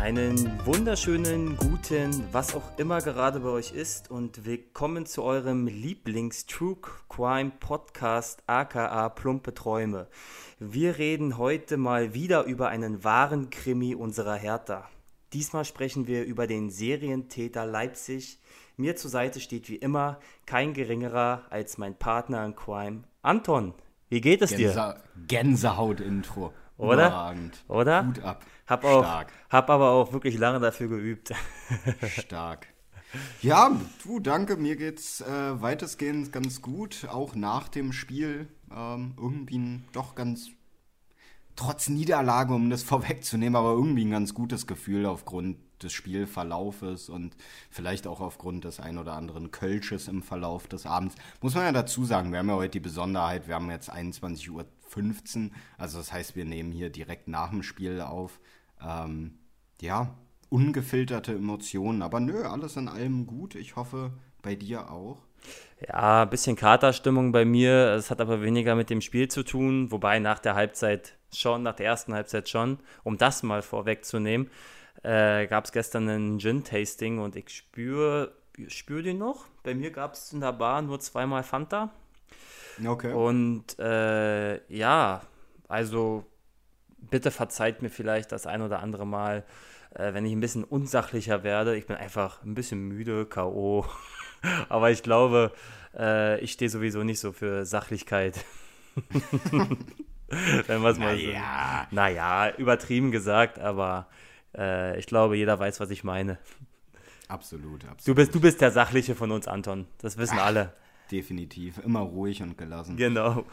Einen wunderschönen guten, was auch immer gerade bei euch ist und willkommen zu eurem Lieblings-True Crime Podcast aka Plumpe Träume. Wir reden heute mal wieder über einen wahren Krimi unserer Hertha. Diesmal sprechen wir über den Serientäter Leipzig. Mir zur Seite steht wie immer kein geringerer als mein Partner in Crime, Anton. Wie geht es Gänse dir? Gänsehaut-Intro. Oder? Überragend. Oder? Hut ab. Hab, auch, Stark. hab aber auch wirklich lange dafür geübt. Stark. Ja, du, danke. Mir geht's äh, weitestgehend ganz gut. Auch nach dem Spiel ähm, irgendwie ein, doch ganz, trotz Niederlage, um das vorwegzunehmen, aber irgendwie ein ganz gutes Gefühl aufgrund des Spielverlaufes und vielleicht auch aufgrund des ein oder anderen Kölsches im Verlauf des Abends. Muss man ja dazu sagen, wir haben ja heute die Besonderheit, wir haben jetzt 21.15 Uhr, also das heißt, wir nehmen hier direkt nach dem Spiel auf. Ähm, ja, ungefilterte Emotionen, aber nö, alles in allem gut. Ich hoffe, bei dir auch. Ja, ein bisschen Katerstimmung bei mir. Es hat aber weniger mit dem Spiel zu tun, wobei nach der Halbzeit schon, nach der ersten Halbzeit schon, um das mal vorwegzunehmen, äh, gab es gestern ein Gin-Tasting und ich spüre spür den noch. Bei mir gab es in der Bar nur zweimal Fanta. Okay. Und äh, ja, also bitte verzeiht mir vielleicht das ein oder andere Mal, äh, wenn ich ein bisschen unsachlicher werde. Ich bin einfach ein bisschen müde, K.O. Aber ich glaube, äh, ich stehe sowieso nicht so für Sachlichkeit. wenn es mal so. Naja. Naja, übertrieben gesagt, aber äh, ich glaube, jeder weiß, was ich meine. Absolut, absolut. Du bist, du bist der Sachliche von uns, Anton. Das wissen alle. Definitiv. Immer ruhig und gelassen. Genau.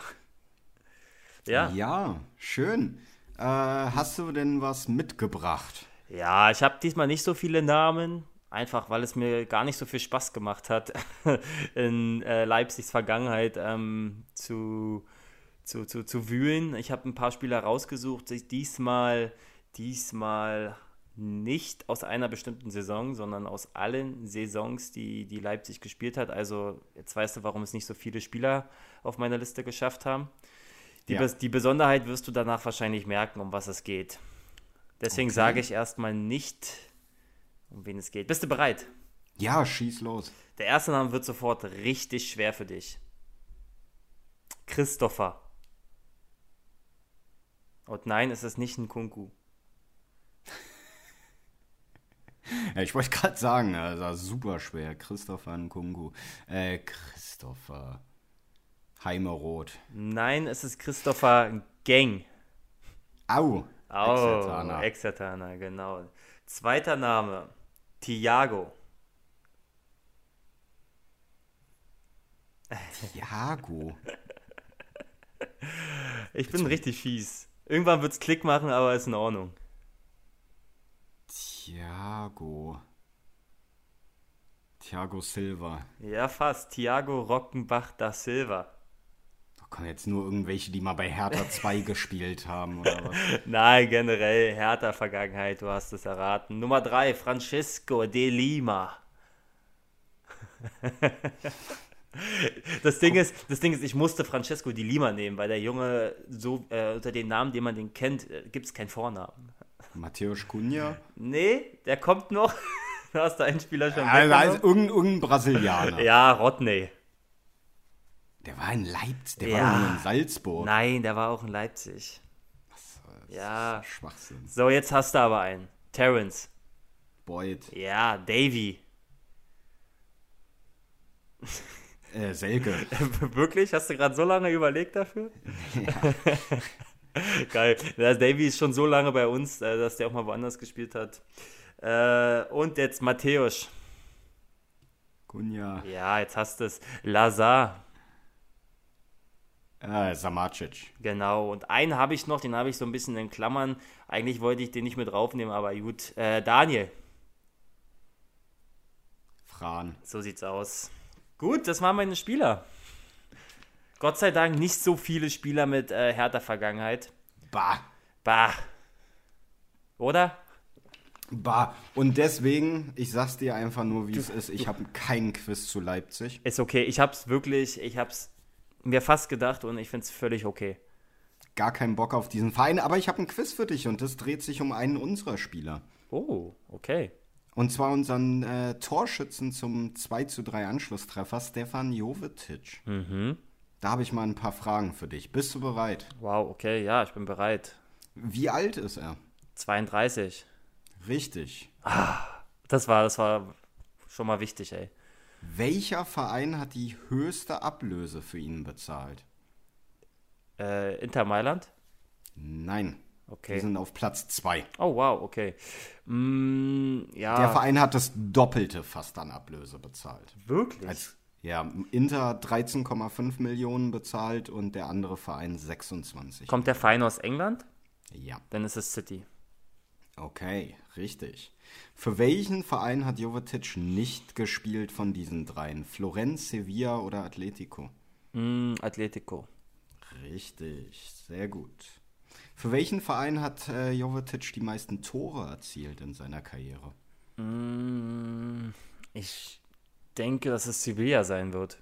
Ja. Ja, schön. Äh, hast du denn was mitgebracht? Ja, ich habe diesmal nicht so viele Namen, einfach weil es mir gar nicht so viel Spaß gemacht hat, in äh, Leipzigs Vergangenheit ähm, zu, zu, zu, zu wühlen. Ich habe ein paar Spieler rausgesucht, die diesmal, diesmal nicht aus einer bestimmten Saison, sondern aus allen Saisons, die, die Leipzig gespielt hat. Also jetzt weißt du, warum es nicht so viele Spieler auf meiner Liste geschafft haben. Die, Ja. Die Besonderheit wirst du danach wahrscheinlich merken, um was es geht. Deswegen Okay. sage ich erstmal nicht, um wen es geht. Bist du bereit? Ja, schieß los. Der erste Name wird sofort richtig schwer für dich. Christopher. Und nein, es ist nicht ein Kunku. Ja, ich wollte gerade sagen, das war super schwer. Christopher Nkungu. Äh, Christopher. Heimeroth. Nein, es ist Christopher Gang. Au. Oh, Exertaner. Exertaner, genau. Zweiter Name, Thiago. Thiago. Ich bin richtig fies. Irgendwann wird es Klick machen, aber ist in Ordnung. Thiago. Thiago Silva. Ja, fast. Thiago Rockenbach da Silva. Da kommen jetzt nur irgendwelche, die mal bei Hertha 2 gespielt haben oder was. Nein, generell härter Vergangenheit, du hast es erraten. Nummer drei, Francisco de Lima. Das Ding, ist, das Ding ist, ich musste Francesco di Lima nehmen, weil der Junge so äh, unter dem Namen, den man den kennt, äh, gibt es keinen Vornamen. Matthäus Cunha. Nee, der kommt noch. Du hast da einen Spieler schon Also, also irgendein, irgendein Brasilianer. Ja, Rodney. Der war in Leipzig, der Ja. war in Salzburg. Nein, der war auch in Leipzig. Das Ja. ist Schwachsinn. So, jetzt hast du aber einen. Terrence. Boyd. Ja, Davy. Äh, Selke. Wirklich? Hast du gerade so lange überlegt dafür? Geil. Der Davy ist schon so lange bei uns, äh, dass der auch mal woanders gespielt hat. Äh, Und jetzt Matthäus. Cunha. Ja, jetzt hast du es. Lazar. Äh, Samacic. Genau. Und einen habe ich noch, den habe ich so ein bisschen in Klammern. Eigentlich wollte ich den nicht mit draufnehmen, aber gut. Äh, Daniel. Fran. So sieht's aus. Gut, das waren meine Spieler. Gott sei Dank nicht so viele Spieler mit äh, härter Vergangenheit. Bah. Bah. Oder? Bah. Und deswegen, ich sag's dir einfach nur, wie es ist. Ich habe keinen Quiz zu Leipzig. Ist okay. Ich hab's wirklich, ich hab's mir fast gedacht und ich find's völlig okay. Gar keinen Bock auf diesen Verein. Aber ich habe ein Quiz für dich und das dreht sich um einen unserer Spieler. Oh, okay. Und zwar unseren äh, Torschützen zum 2 zu 3 Anschlusstreffer, Stefan Jovetic. Mhm. Da habe ich mal ein paar Fragen für dich. Bist du bereit? Wow, okay, ja, ich bin bereit. Wie alt ist er? 32. Richtig. Das war, das war schon mal wichtig, ey. Welcher Verein hat die höchste Ablöse für ihn bezahlt? Äh, Inter Mailand? Nein. Okay. Die sind auf Platz 2. Oh, wow, okay. Mm, ja. Der Verein hat das Doppelte fast an Ablöse bezahlt. Wirklich? Als, ja, Inter 13,5 Millionen bezahlt und der andere Verein 26. Kommt der Verein aus England? Ja, Dann ist es City. okay, richtig. Für welchen Verein hat Jovetic nicht gespielt von diesen dreien? Florenz, Sevilla oder Atletico? Mm, Atletico. Richtig, sehr gut. Für welchen Verein hat äh, Jovetic die meisten Tore erzielt in seiner Karriere? Mm, ich denke, dass es Sevilla sein wird.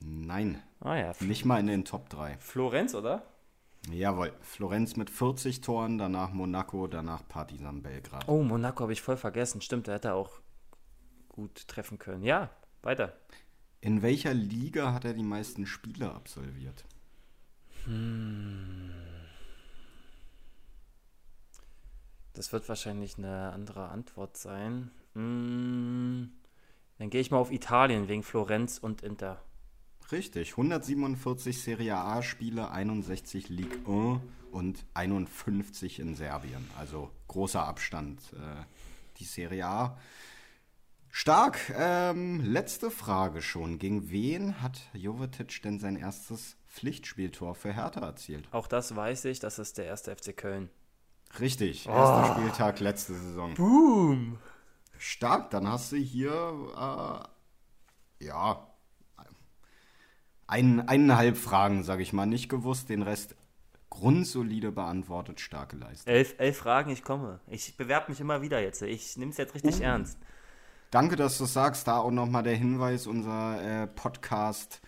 Nein, Ah ja. Nicht mal in den Top 3. Florenz, oder? Jawohl, Florenz mit 40 Toren, danach Monaco, danach Partizan Belgrad. Oh, Monaco habe ich voll vergessen. Stimmt, der hätte auch gut treffen können. Ja, weiter. In welcher Liga hat er die meisten Spiele absolviert? Das wird wahrscheinlich eine andere Antwort sein. Mm, dann gehe ich mal auf Italien wegen Florenz und Inter. Richtig, 147 Serie A-Spiele, 61 Ligue 1 und 51 in Serbien. Also großer Abstand, äh, die Serie A. Stark. Ähm, letzte Frage schon. Gegen wen hat Jovetic denn sein erstes Pflichtspieltor für Hertha erzielt? Auch das weiß ich, das ist der erste FC Köln. Richtig, erster Spieltag letzte Saison. Boom! Stark, dann hast du hier, äh, ja, ein, eineinhalb Fragen, sage ich mal, nicht gewusst, den Rest grundsolide beantwortet, starke Leistung. Elf, elf Fragen, ich komme. Ich bewerbe mich immer wieder jetzt. Ich nehme es jetzt richtig ernst. Danke, dass du sagst, da auch nochmal der Hinweis, unser äh, Podcast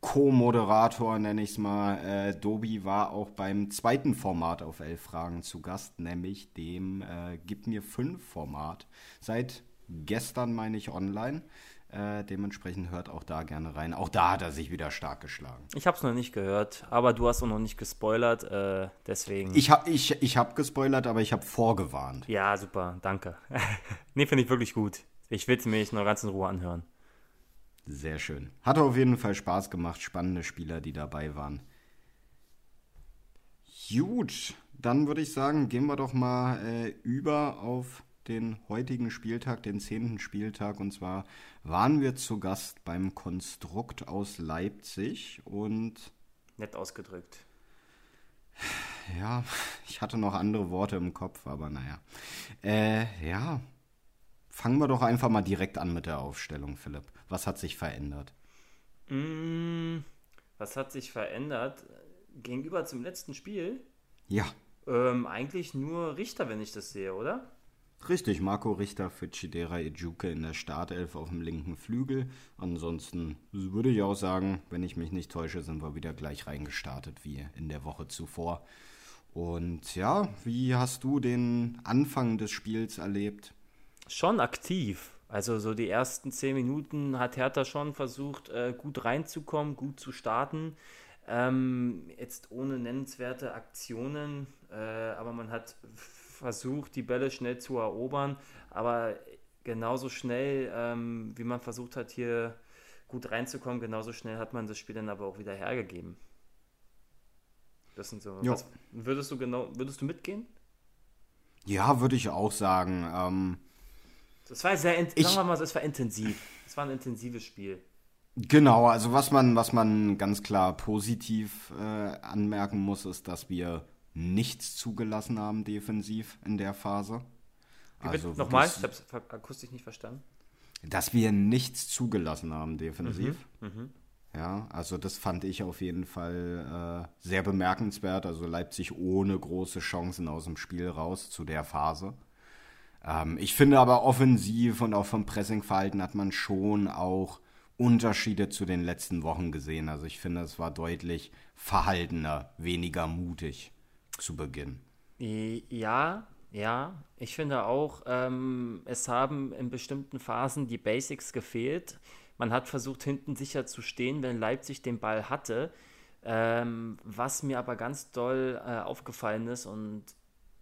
Co-Moderator, nenne ich es mal, äh, Dobi, war auch beim zweiten Format auf elf Fragen zu Gast, nämlich dem äh, Gib mir fünf Format. Seit gestern, meine ich, online. Äh, dementsprechend hört auch da gerne rein. Auch da hat er sich wieder stark geschlagen. Ich habe es noch nicht gehört, aber du hast auch noch nicht gespoilert, äh, deswegen. Ich habe ich, ich hab gespoilert, aber ich habe vorgewarnt. ja, super, danke. nee, finde ich wirklich gut. Ich will es mir noch ganz in Ruhe anhören. Sehr schön. Hat auf jeden Fall Spaß gemacht. Spannende Spieler, die dabei waren. Gut, dann würde ich sagen, gehen wir doch mal äh, über auf den heutigen Spieltag, den zehnten Spieltag. Und zwar waren wir zu Gast beim Konstrukt aus Leipzig. Und Nett ausgedrückt. ja, ich hatte noch andere Worte im Kopf, aber naja. Äh, ja, fangen wir doch einfach mal direkt an mit der Aufstellung, Philipp. Was hat sich verändert? Mm, was hat sich verändert? Gegenüber zum letzten Spiel? Ja, Ähm, eigentlich nur Richter, wenn ich das sehe, oder? Richtig, Marco Richter für Chidera Ejuke in der Startelf auf dem linken Flügel. Ansonsten würde ich auch sagen, wenn ich mich nicht täusche, sind wir wieder gleich reingestartet wie in der Woche zuvor. Und ja, wie hast du den Anfang des Spiels erlebt? Schon aktiv. Also so die ersten zehn Minuten hat Hertha schon versucht, äh, gut reinzukommen, gut zu starten. Ähm, jetzt ohne nennenswerte Aktionen, äh, aber man hat versucht, die Bälle schnell zu erobern. Aber genauso schnell, ähm, wie man versucht hat, hier gut reinzukommen, genauso schnell hat man das Spiel dann aber auch wieder hergegeben. Das sind so. Was, würdest du genau, würdest du mitgehen? Ja, würde ich auch sagen. Ähm, Das war sehr, Ich- sagen wir mal, so, es war intensiv. Es war ein intensives Spiel. Genau, also was man, was man ganz klar positiv äh, anmerken muss, ist, dass wir nichts zugelassen haben defensiv in der Phase. Wie Also? Nochmal, ich habe es akustisch nicht verstanden. dass wir nichts zugelassen haben defensiv. Mhm, Ja, also das fand ich auf jeden Fall äh, sehr bemerkenswert. Also Leipzig ohne große Chancen aus dem Spiel raus zu der Phase. Ähm, ich finde aber offensiv und auch vom Pressingverhalten hat man schon auch Unterschiede zu den letzten Wochen gesehen. Also ich finde, es war deutlich verhaltener, weniger mutig zu Beginn. Ja, ja, ich finde auch, ähm, es haben in bestimmten Phasen die Basics gefehlt. Man hat versucht, hinten sicher zu stehen, wenn Leipzig den Ball hatte. Ähm, was mir aber ganz doll äh, aufgefallen ist und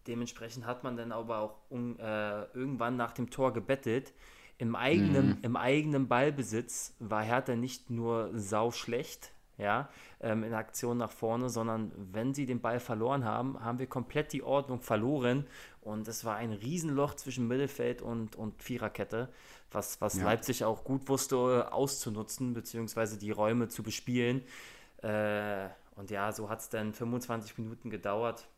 dementsprechend hat man dann aber auch um, äh, irgendwann nach dem Tor gebettelt. Im eigenen, mhm. Im eigenen Ballbesitz war Hertha nicht nur sau schlecht, ja, ähm, in Aktion nach vorne, sondern wenn sie den Ball verloren haben, haben wir komplett die Ordnung verloren und es war ein Riesenloch zwischen Mittelfeld und, und Viererkette, was, was ja. Leipzig auch gut wusste auszunutzen, beziehungsweise die Räume zu bespielen. Äh, und ja, so hat es dann 25 Minuten gedauert,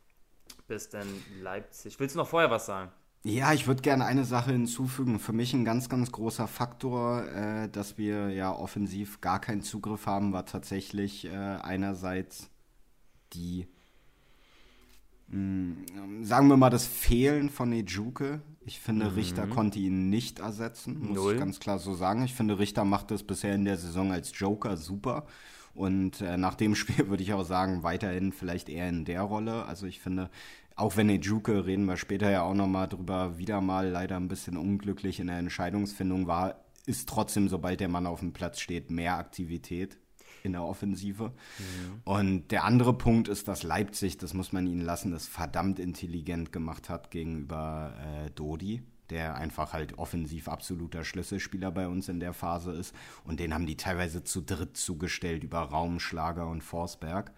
bis dann Leipzig. Willst du noch vorher was sagen? Ja, ich würde gerne eine Sache hinzufügen. Für mich ein ganz, ganz großer Faktor, äh, dass wir ja offensiv gar keinen Zugriff haben, war tatsächlich äh, einerseits die, mh, mm, sagen wir mal, das Fehlen von Ejuke. Ich finde, mhm. Richter konnte ihn nicht ersetzen, muss Null. ich ganz klar so sagen. Ich finde, Richter macht das bisher in der Saison als Joker super. Und äh, nach dem Spiel würde ich auch sagen, weiterhin vielleicht eher in der Rolle. Also ich finde, auch wenn Ejuke, reden wir später ja auch nochmal drüber, wieder mal leider ein bisschen unglücklich in der Entscheidungsfindung war, ist trotzdem, sobald der Mann auf dem Platz steht, mehr Aktivität in der Offensive. Mhm. Und der andere Punkt ist, dass Leipzig, das muss man ihnen lassen, das verdammt intelligent gemacht hat gegenüber äh, Dodi, der einfach halt offensiv absoluter Schlüsselspieler bei uns in der Phase ist. Und den haben die teilweise zu dritt zugestellt über Raumschlager und Forsberg,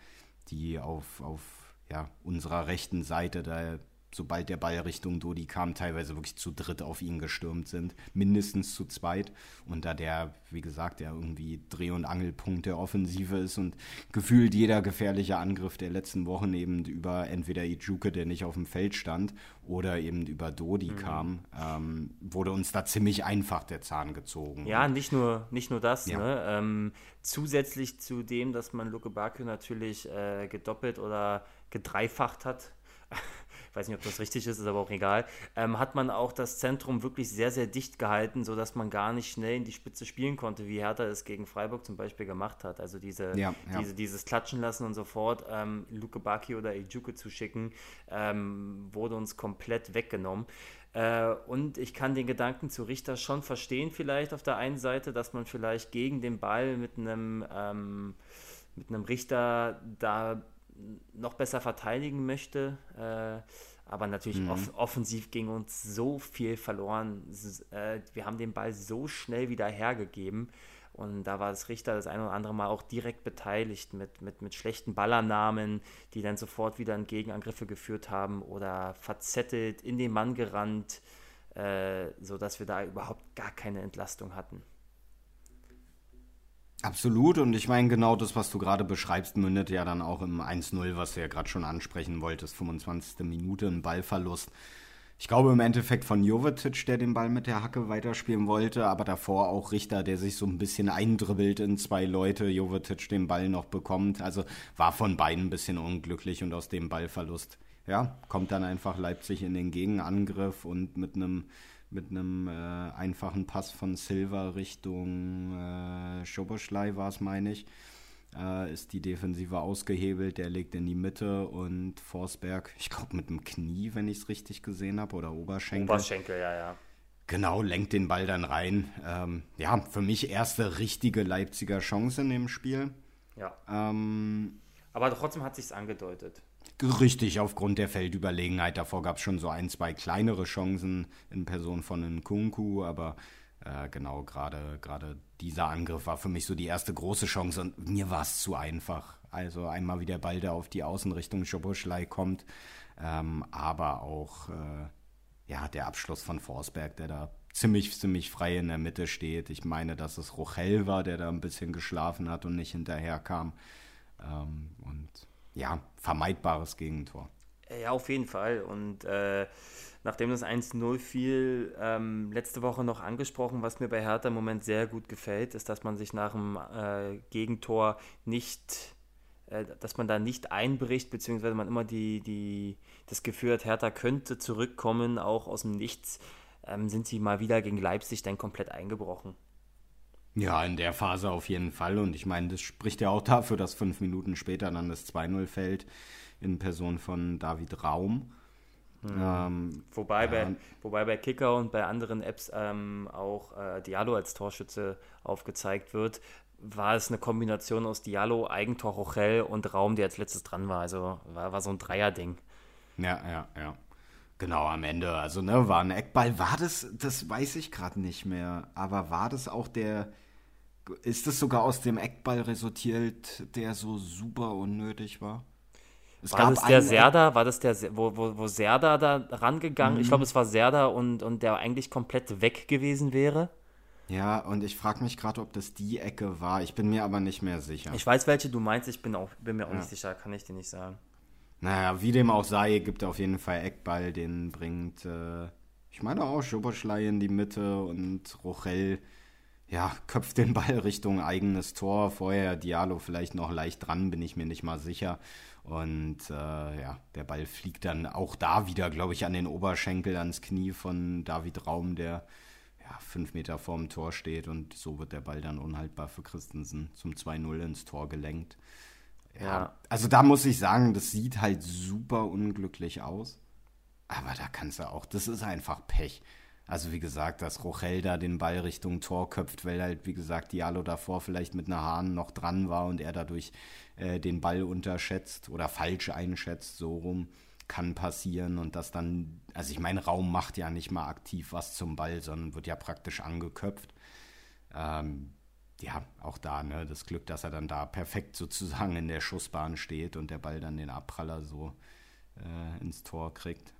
die auf, auf ja, unserer rechten Seite, da sobald der Ball Richtung Dodi kam, teilweise wirklich zu dritt auf ihn gestürmt sind, mindestens zu zweit. Und da der, wie gesagt, der irgendwie Dreh- und Angelpunkt der Offensive ist und gefühlt jeder gefährliche Angriff der letzten Wochen eben über entweder Ijuke, der nicht auf dem Feld stand, oder eben über Dodi mhm. kam, ähm, wurde uns da ziemlich einfach der Zahn gezogen. Ja, nicht nur, nicht nur das. Ja. Ne? Ähm, zusätzlich zu dem, dass man Luke Bakio natürlich äh, gedoppelt oder gedreifacht hat, ich weiß nicht, ob das richtig ist, ist aber auch egal, ähm, hat man auch das Zentrum wirklich sehr, sehr dicht gehalten, sodass man gar nicht schnell in die Spitze spielen konnte, wie Hertha es gegen Freiburg zum Beispiel gemacht hat. Also diese, ja, ja. diese dieses Klatschen lassen und sofort ähm, Luke Baki oder Ejuke zu schicken, ähm, wurde uns komplett weggenommen. Äh, und ich kann den Gedanken zu Richter schon verstehen, vielleicht auf der einen Seite, dass man vielleicht gegen den Ball mit einem, ähm, mit einem Richter da noch besser verteidigen möchte. Äh, aber natürlich mhm. off offensiv ging uns so viel verloren. Äh, wir haben den Ball so schnell wieder hergegeben. Und da war das Richter das ein oder andere Mal auch direkt beteiligt mit, mit, mit schlechten Ballernamen, die dann sofort wieder in Gegenangriffe geführt haben oder verzettelt in den Mann gerannt, äh, sodass wir da überhaupt gar keine Entlastung hatten. Absolut, und ich meine, genau das, was du gerade beschreibst, mündet ja dann auch im 1-0, was du ja gerade schon ansprechen wolltest, 25. Minute, ein Ballverlust. Ich glaube im Endeffekt von Jovetic, der den Ball mit der Hacke weiterspielen wollte, aber davor auch Richter, der sich so ein bisschen eindribbelt in zwei Leute, Jovetic den Ball noch bekommt. Also war von beiden ein bisschen unglücklich und aus dem Ballverlust, ja, kommt dann einfach Leipzig in den Gegenangriff und mit einem mit einem äh, einfachen Pass von Silva Richtung äh, Schoboschlei war es, meine ich, äh, ist die Defensive ausgehebelt. Der legt in die Mitte und Forsberg, ich glaube mit dem Knie, wenn ich es richtig gesehen habe, oder Oberschenkel. Oberschenkel, ja, ja. Genau, lenkt den Ball dann rein. Ähm, ja, für mich erste richtige Leipziger Chance in dem Spiel. Ja. Ähm, Aber trotzdem hat sich's angedeutet. Richtig, aufgrund der Feldüberlegenheit. Davor gab es schon so ein, zwei kleinere Chancen in Person von Nkunku, aber äh, genau, gerade dieser Angriff war für mich so die erste große Chance und mir war es zu einfach. Also einmal wie der Ball da auf die Außenrichtung Schoboschlei kommt, ähm, aber auch äh, ja, der Abschluss von Forsberg, der da ziemlich, ziemlich frei in der Mitte steht. Ich meine, dass es Rochel war, der da ein bisschen geschlafen hat und nicht hinterherkam. Ähm, und ja, vermeidbares Gegentor. Ja, auf jeden Fall. Und äh, nachdem das 1-0 fiel, ähm, letzte Woche noch angesprochen, was mir bei Hertha im Moment sehr gut gefällt, ist, dass man sich nach dem äh, Gegentor nicht, äh, dass man da nicht einbricht, beziehungsweise man immer die, die, das Gefühl hat, Hertha könnte zurückkommen, auch aus dem Nichts, ähm, sind sie mal wieder gegen Leipzig dann komplett eingebrochen. Ja, in der Phase auf jeden Fall. Und ich meine, das spricht ja auch dafür, dass fünf Minuten später dann das 2-0 fällt in Person von David Raum, Hm. Ähm, wobei, ja. bei, wobei bei Kicker und bei anderen Apps ähm, auch äh, Diallo als Torschütze aufgezeigt wird, war es eine Kombination aus Diallo, Eigentor Rochel und Raum, der als letztes dran war. Also war, war so ein Dreier-Ding. Ja, ja, ja. Genau, am Ende. Also, ne, war ein Eckball. War das, das weiß ich gerade nicht mehr, aber war das auch der, ist das sogar aus dem Eckball resultiert, der so super unnötig war? Es war das der Serda, war das der, wo, wo, wo Serda da rangegangen? Mhm. Ich glaube, es war Serda und, und der eigentlich komplett weg gewesen wäre. Ja, und ich frage mich gerade, ob das die Ecke war. Ich bin mir aber nicht mehr sicher. Ich weiß, welche du meinst, ich bin, auch, bin mir auch ja. nicht sicher, kann ich dir nicht sagen. Naja, wie dem auch sei, gibt er auf jeden Fall Eckball, den bringt, äh, ich meine auch Schoberschlei in die Mitte und Rochel, ja, köpft den Ball Richtung eigenes Tor. Vorher Diallo vielleicht noch leicht dran, bin ich mir nicht mal sicher. Und äh, ja, der Ball fliegt dann auch da wieder, glaube ich, an den Oberschenkel, ans Knie von David Raum, der ja, fünf Meter vorm Tor steht. Und so wird der Ball dann unhaltbar für Christensen zum 2-0 ins Tor gelenkt. Ja, also da muss ich sagen, das sieht halt super unglücklich aus. Aber da kannst du auch, das ist einfach Pech. Also wie gesagt, dass Rochel da den Ball Richtung Tor köpft, weil halt, wie gesagt, Diallo davor vielleicht mit einer Hahn noch dran war und er dadurch äh, den Ball unterschätzt oder falsch einschätzt, so rum, kann passieren. Und das dann, also ich meine, Raum macht ja nicht mal aktiv was zum Ball, sondern wird ja praktisch angeköpft. Ähm, ja, auch da, ne, das Glück, dass er dann da perfekt sozusagen in der Schussbahn steht und der Ball dann den Abpraller so äh, ins Tor kriegt,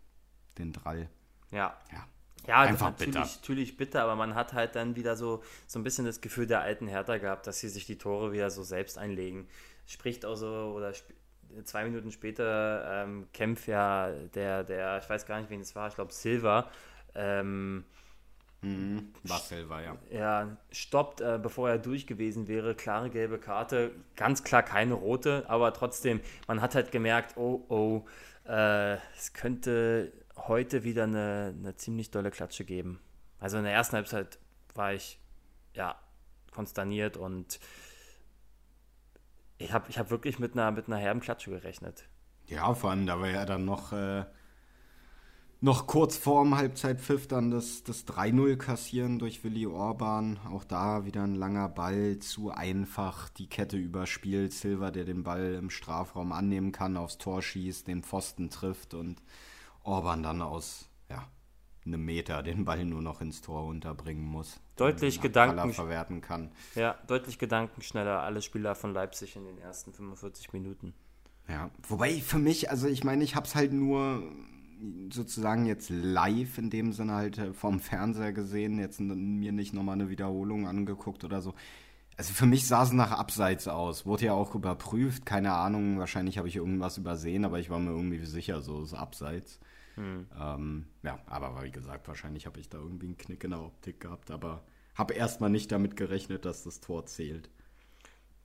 den Drall. Ja. Ja. Ja, Einfach natürlich, bitter. natürlich bitter, aber man hat halt dann wieder so, so ein bisschen das Gefühl der alten Hertha gehabt, dass sie sich die Tore wieder so selbst einlegen. Spricht auch so, oder zwei Minuten später ähm, kämpft ja der, der, ich weiß gar nicht, wen es war, ich glaube Silva, ähm, Mhm. Marcel war ja. Ja, stoppt, äh, bevor er durch gewesen wäre. Klare gelbe Karte. Ganz klar keine rote, aber trotzdem, man hat halt gemerkt, oh, oh, äh, es könnte heute wieder eine, eine ziemlich dolle Klatsche geben. Also in der ersten Halbzeit war ich, ja, konsterniert und ich habe ich hab wirklich mit einer, mit einer herben Klatsche gerechnet. Ja, vor allem, da war ja dann noch. Äh noch kurz vorm Halbzeitpfiff dann das, das 3-0 kassieren durch Willi Orban. Auch da wieder ein langer Ball, zu einfach die Kette überspielt. Silva, der den Ball im Strafraum annehmen kann, aufs Tor schießt, den Pfosten trifft und Orban dann aus ja, einem Meter den Ball nur noch ins Tor unterbringen muss. Deutlich Gedanken verwerten kann. Ja, deutlich gedankenschneller alle Spieler von Leipzig in den ersten 45 Minuten. Ja, wobei für mich, also ich meine, ich habe es halt nur sozusagen jetzt live in dem Sinne halt äh, vom Fernseher gesehen, jetzt mir nicht nochmal eine Wiederholung angeguckt oder so. Also für mich sah es nach Abseits aus. Wurde ja auch überprüft, keine Ahnung, wahrscheinlich habe ich irgendwas übersehen, aber ich war mir irgendwie sicher, so ist Abseits. Hm. Ähm, ja, aber wie gesagt, wahrscheinlich habe ich da irgendwie einen Knick in der Optik gehabt, aber habe erstmal nicht damit gerechnet, dass das Tor zählt.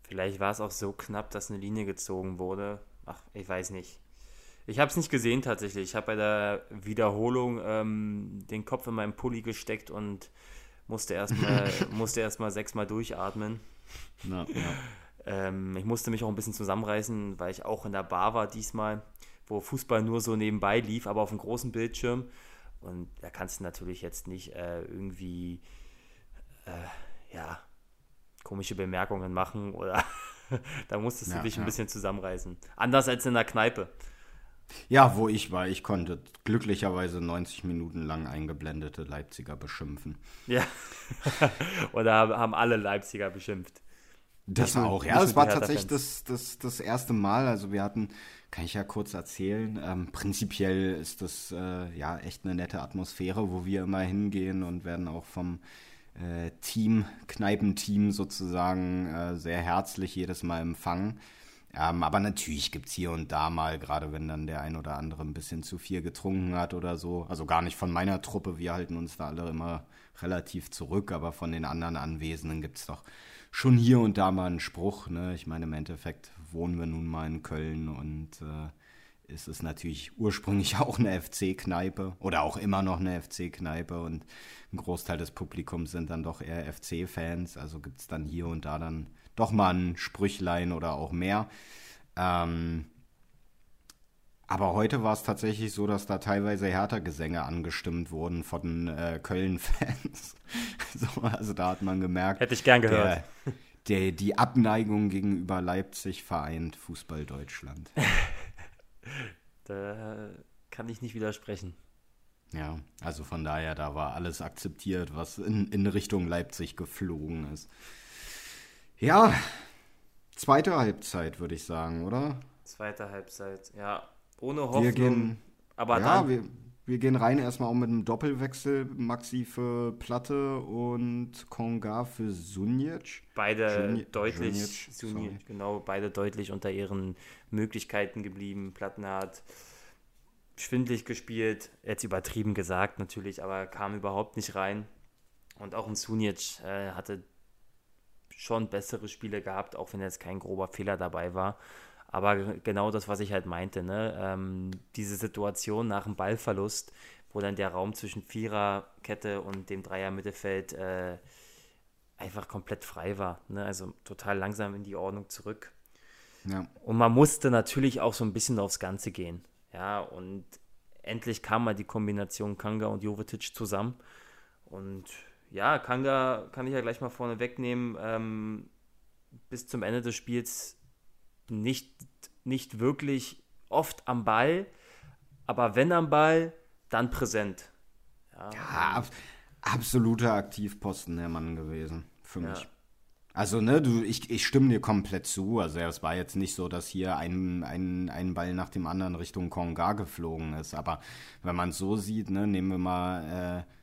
Vielleicht war es auch so knapp, dass eine Linie gezogen wurde. Ach, ich weiß nicht. Ich habe es nicht gesehen tatsächlich. Ich habe bei der Wiederholung ähm, den Kopf in meinen Pulli gesteckt und musste erstmal musste erstmal sechsmal durchatmen. Na, ja. ähm, ich musste mich auch ein bisschen zusammenreißen, weil ich auch in der Bar war diesmal, wo Fußball nur so nebenbei lief, aber auf dem großen Bildschirm. Und da kannst du natürlich jetzt nicht äh, irgendwie äh, ja komische Bemerkungen machen oder da musstest du ja, dich ein ja. bisschen zusammenreißen. Anders als in der Kneipe. Ja, wo ich war, ich konnte glücklicherweise 90 Minuten lang eingeblendete Leipziger beschimpfen. Ja. Oder haben alle Leipziger beschimpft. Das war auch, ja. Das war tatsächlich das, das, das erste Mal. Also wir hatten, kann ich ja kurz erzählen, ähm, prinzipiell ist das äh, ja echt eine nette Atmosphäre, wo wir immer hingehen und werden auch vom äh, Team, Kneipenteam sozusagen äh, sehr herzlich jedes Mal empfangen. Ähm, aber natürlich gibt es hier und da mal, gerade wenn dann der ein oder andere ein bisschen zu viel getrunken hat oder so. Also gar nicht von meiner Truppe, wir halten uns da alle immer relativ zurück, aber von den anderen Anwesenden gibt es doch schon hier und da mal einen Spruch. Ne? Ich meine, im Endeffekt wohnen wir nun mal in Köln und äh, ist es natürlich ursprünglich auch eine FC-Kneipe oder auch immer noch eine FC-Kneipe und ein Großteil des Publikums sind dann doch eher FC-Fans. Also gibt es dann hier und da dann doch mal ein Sprüchlein oder auch mehr. Ähm, Aber heute war es tatsächlich so, dass da teilweise härter Gesänge angestimmt wurden von äh, Köln-Fans. so, also da hat man gemerkt. Hätte ich gern gehört. Der, der, die Abneigung gegenüber Leipzig vereint Fußball Deutschland. da kann ich nicht widersprechen. Ja, also von daher, da war alles akzeptiert, was in, in Richtung Leipzig geflogen ist. Ja, zweite Halbzeit, würde ich sagen, oder? Zweite Halbzeit, ja. Ohne Hoffnung. Wir gehen, aber ja, dann, wir, wir gehen rein erstmal auch mit einem Doppelwechsel. Maxi für Platte und Konga für Sunjic. beide Juni- deutlich, sorry. genau, beide deutlich unter ihren Möglichkeiten geblieben. Platten hat schwindlig gespielt, jetzt übertrieben gesagt natürlich, aber kam überhaupt nicht rein. Und auch ein Sunic äh, hatte schon bessere Spiele gehabt, auch wenn jetzt kein grober Fehler dabei war. Aber genau das, was ich halt meinte, ne? ähm, diese Situation nach dem Ballverlust, wo dann der Raum zwischen Viererkette und dem Dreier-Mittelfeld äh, einfach komplett frei war. Ne? Also total langsam in die Ordnung zurück. Ja. Und man musste natürlich auch so ein bisschen aufs Ganze gehen. Ja, und endlich kam mal die Kombination Kanga und Jovetic zusammen. Und ja, Kanga kann ich ja gleich mal vorne wegnehmen. Ähm, bis zum Ende des Spiels nicht, nicht wirklich oft am Ball, aber wenn am Ball, dann präsent. Ja, Ja, ab, absoluter Aktivposten der Mann gewesen, für Ja. mich. Also, ne, du, ich, ich stimme dir komplett zu. Also, es war jetzt nicht so, dass hier ein, ein, ein Ball nach dem anderen Richtung Konga geflogen ist. Aber wenn man es so sieht, ne, nehmen wir mal äh,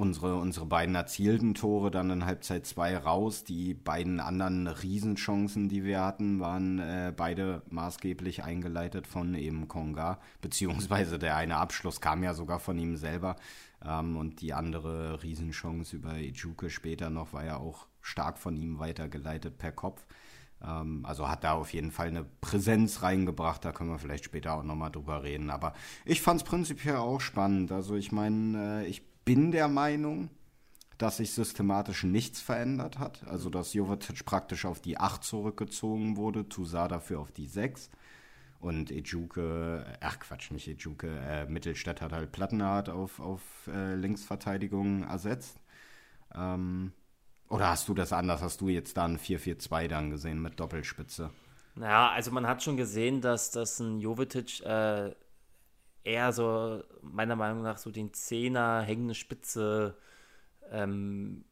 unsere, unsere beiden erzielten Tore dann in Halbzeit 2 raus. Die beiden anderen Riesenchancen, die wir hatten, waren äh, beide maßgeblich eingeleitet von eben Konga. Beziehungsweise der eine Abschluss kam ja sogar von ihm selber. Ähm, und die andere Riesenchance über Ijuke später noch war ja auch stark von ihm weitergeleitet per Kopf. Ähm, also hat da auf jeden Fall eine Präsenz reingebracht, da können wir vielleicht später auch nochmal drüber reden. Aber ich fand es prinzipiell auch spannend. Also ich meine, äh, ich bin der Meinung, dass sich systematisch nichts verändert hat. Also dass Jovetic praktisch auf die 8 zurückgezogen wurde, Toussaint dafür auf die 6. Und Ejuke, ach Quatsch, nicht Ejuke, äh, Mittelstädt hat halt Plattenhardt auf, auf äh, Linksverteidigung ersetzt. Ähm, oder hast du das anders? Hast du jetzt da ein 4-4-2 dann gesehen mit Doppelspitze? Naja, also man hat schon gesehen, dass das ein Jovetic äh, eher so, meiner Meinung nach, so den Zehner, hängende Spitze ähm,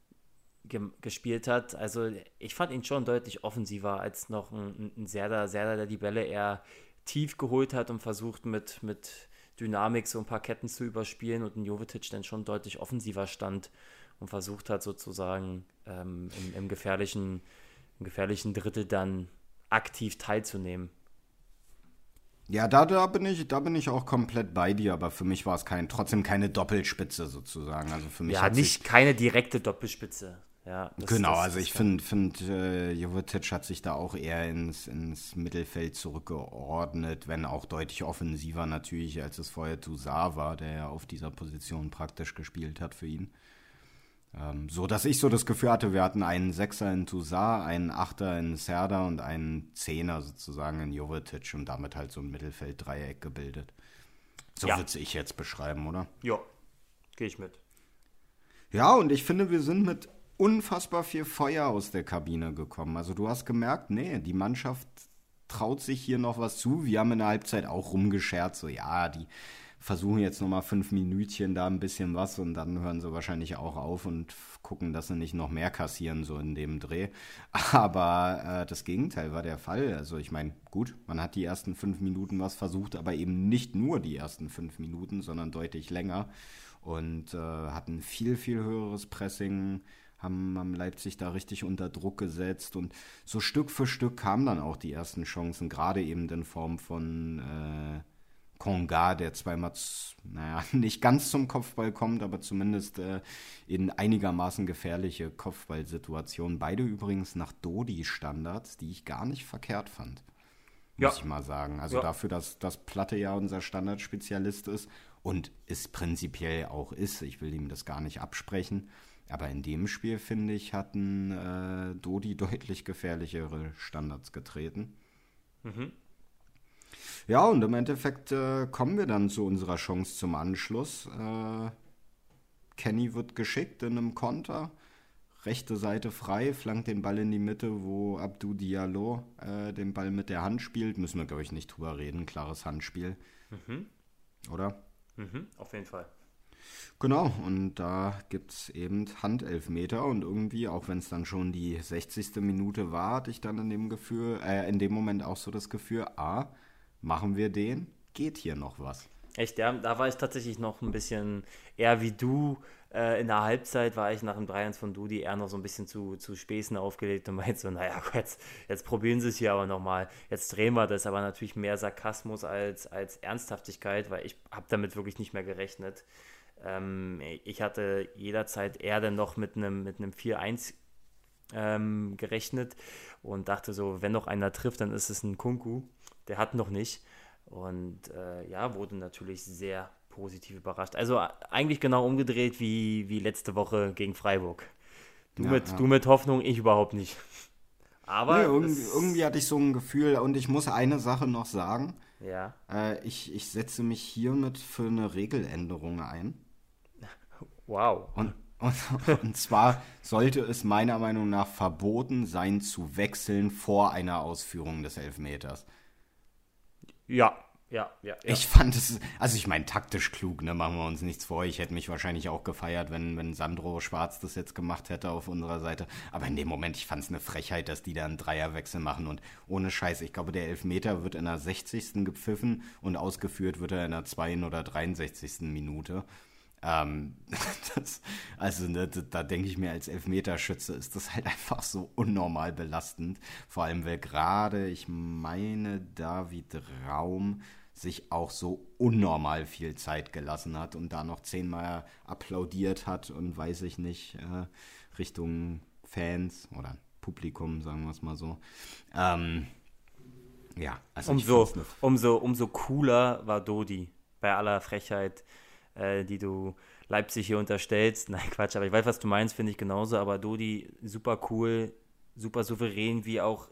ge gespielt hat. Also ich fand ihn schon deutlich offensiver als noch ein, ein Serda, Serda, der die Bälle eher tief geholt hat und versucht mit, mit Dynamik so ein paar Ketten zu überspielen und ein Jovetic dann schon deutlich offensiver stand und versucht hat sozusagen ähm, im, im, gefährlichen, im gefährlichen Drittel dann aktiv teilzunehmen. Ja, da, da, bin ich, da bin ich auch komplett bei dir, aber für mich war es kein, trotzdem keine Doppelspitze sozusagen. Also für mich Ja, nicht keine direkte Doppelspitze. Ja, das- Genau, das- also ich finde, find, äh, Jovetic hat sich da auch eher ins, ins Mittelfeld zurückgeordnet, wenn auch deutlich offensiver natürlich, als es vorher Toussaint war, der ja auf dieser Position praktisch gespielt hat für ihn. Ähm, so, dass ich so das Gefühl hatte, wir hatten einen Sechser in Toussaint, einen Achter in Serda und einen Zehner sozusagen in Jovetic und damit halt so ein Mittelfelddreieck gebildet. So Ja. würde ich jetzt beschreiben, oder? Ja, gehe ich mit. Ja, und ich finde, wir sind mit unfassbar viel Feuer aus der Kabine gekommen. Also du hast gemerkt, nee, die Mannschaft traut sich hier noch was zu. Wir haben in der Halbzeit auch rumgescherzt, so ja, die versuchen jetzt nochmal fünf Minütchen da ein bisschen was und dann hören sie wahrscheinlich auch auf und gucken, dass sie nicht noch mehr kassieren, so in dem Dreh. Aber äh, das Gegenteil war der Fall. Also ich meine, gut, man hat die ersten fünf Minuten was versucht, aber eben nicht nur die ersten fünf Minuten, sondern deutlich länger und äh, hatten viel, viel höheres Pressing, haben, haben Leipzig da richtig unter Druck gesetzt und so Stück für Stück kamen dann auch die ersten Chancen, gerade eben in Form von äh, Konga, der zweimal, naja, nicht ganz zum Kopfball kommt, aber zumindest äh, in einigermaßen gefährliche Kopfballsituationen. Beide übrigens nach Dodi-Standards, die ich gar nicht verkehrt fand. Ja. Muss ich mal sagen. Also Ja. dafür, dass, dass Platte ja unser Standardspezialist ist und es prinzipiell auch ist. Ich will ihm das gar nicht absprechen. Aber in dem Spiel, finde ich, hatten äh, Dodi deutlich gefährlichere Standards getreten. Ja, und im Endeffekt äh, kommen wir dann zu unserer Chance zum Anschluss. Äh, Kenny wird geschickt in einem Konter. Rechte Seite frei, flankt den Ball in die Mitte, wo Abdou Diallo äh, den Ball mit der Hand spielt. Müssen wir, glaube ich, nicht drüber reden. Klares Handspiel. Mhm. Oder? Mhm, auf jeden Fall. Genau, und da gibt es eben Handelfmeter und irgendwie, auch wenn es dann schon die 60. Minute war, hatte ich dann in dem Gefühl, äh, in dem Moment auch so das Gefühl, ah, machen wir den, geht hier noch was. Echt, ja, da war ich tatsächlich noch ein bisschen eher wie du. Äh, in der Halbzeit war ich nach dem 3-1 von Dudi eher noch so ein bisschen zu, zu Späßen aufgelegt und meinte so, naja, jetzt, jetzt probieren sie es hier aber nochmal. Jetzt drehen wir das, aber natürlich mehr Sarkasmus als, als Ernsthaftigkeit, weil ich habe damit wirklich nicht mehr gerechnet. Ähm, ich hatte jederzeit eher dann noch mit einem mit 4-1 ähm, gerechnet und dachte so, wenn noch einer trifft, dann ist es ein Kunku. Der hat noch nicht. Und äh, ja, wurde natürlich sehr positiv überrascht. Also eigentlich genau umgedreht wie, wie letzte Woche gegen Freiburg. Du, ja, mit, ja. du mit Hoffnung, ich überhaupt nicht. Aber nee, irgendwie, irgendwie, hatte ich so ein Gefühl und ich muss eine Sache noch sagen. Ja. Äh, ich, ich setze mich hiermit für eine Regeländerung ein. Wow. Und, und, und zwar sollte es meiner Meinung nach verboten sein, zu wechseln vor einer Ausführung des Elfmeters. Ja, ja, ja, ja. Ich fand es, also ich meine, taktisch klug, ne, machen wir uns nichts vor. Ich hätte mich wahrscheinlich auch gefeiert, wenn, wenn Sandro Schwarz das jetzt gemacht hätte auf unserer Seite. Aber in dem Moment, ich fand es eine Frechheit, dass die da einen Dreierwechsel machen. Und ohne Scheiß, ich glaube, der Elfmeter wird in der 60. gepfiffen und ausgeführt wird er in der 2. oder 63. Minute. Ähm, das, also ne, da denke ich mir, als Elfmeterschütze ist das halt einfach so unnormal belastend. Vor allem, weil gerade, ich meine, David Raum sich auch so unnormal viel Zeit gelassen hat und da noch zehnmal applaudiert hat und weiß ich nicht, äh, Richtung Fans oder Publikum, sagen wir es mal so. Ähm, ja, also umso, umso, umso cooler war Dodi bei aller Frechheit äh, die du Leipzig hier unterstellst. Nein, Quatsch, aber ich weiß, was du meinst, finde ich genauso. Aber Dodi, super cool, super souverän, wie auch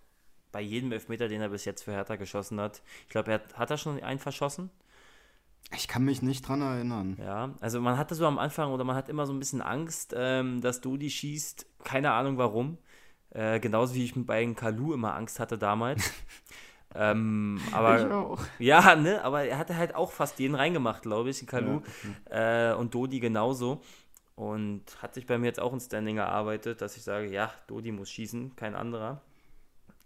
bei jedem Elfmeter, den er bis jetzt für Hertha geschossen hat. Ich glaube, er hat, hat er schon einen verschossen? Ich kann mich nicht dran erinnern. Ja, also man hatte so am Anfang oder man hat immer so ein bisschen Angst, ähm, dass Dodi schießt. Keine Ahnung warum. Äh, genauso wie ich bei Kalu immer Angst hatte damals. Ähm, aber, ich auch. Ja, ne, aber er hatte halt auch fast jeden reingemacht, glaube ich, Kalu. Ja. Äh, und Dodi genauso. Und hat sich bei mir jetzt auch ein Standing erarbeitet, dass ich sage, ja, Dodi muss schießen, kein anderer.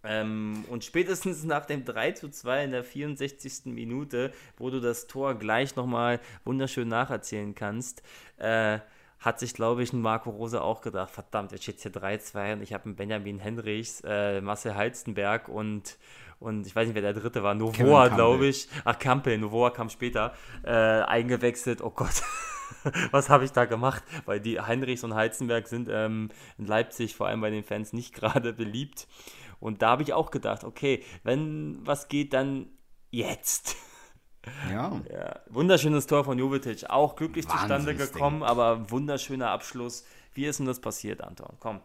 Ähm, und spätestens nach dem 3 zu 2 in der 64. Minute, wo du das Tor gleich nochmal wunderschön nacherzählen kannst, äh, hat sich, glaube ich, ein Marco Rose auch gedacht, verdammt, jetzt steht hier 3-2 und ich habe einen Benjamin Henrichs, äh, Marcel Halstenberg und, und ich weiß nicht, wer der dritte war, Novoa, glaube ich. Ach, Kampel, Novoa kam später, äh, eingewechselt. Oh Gott, was habe ich da gemacht? Weil die Heinrichs und Heizenberg sind ähm, in Leipzig, vor allem bei den Fans, nicht gerade beliebt. Und da habe ich auch gedacht, okay, wenn was geht, dann jetzt. Ja. ja. Wunderschönes Tor von Jovetic, auch glücklich zustande gekommen, aber wunderschöner Abschluss. Wie ist denn das passiert, Anton? Komm.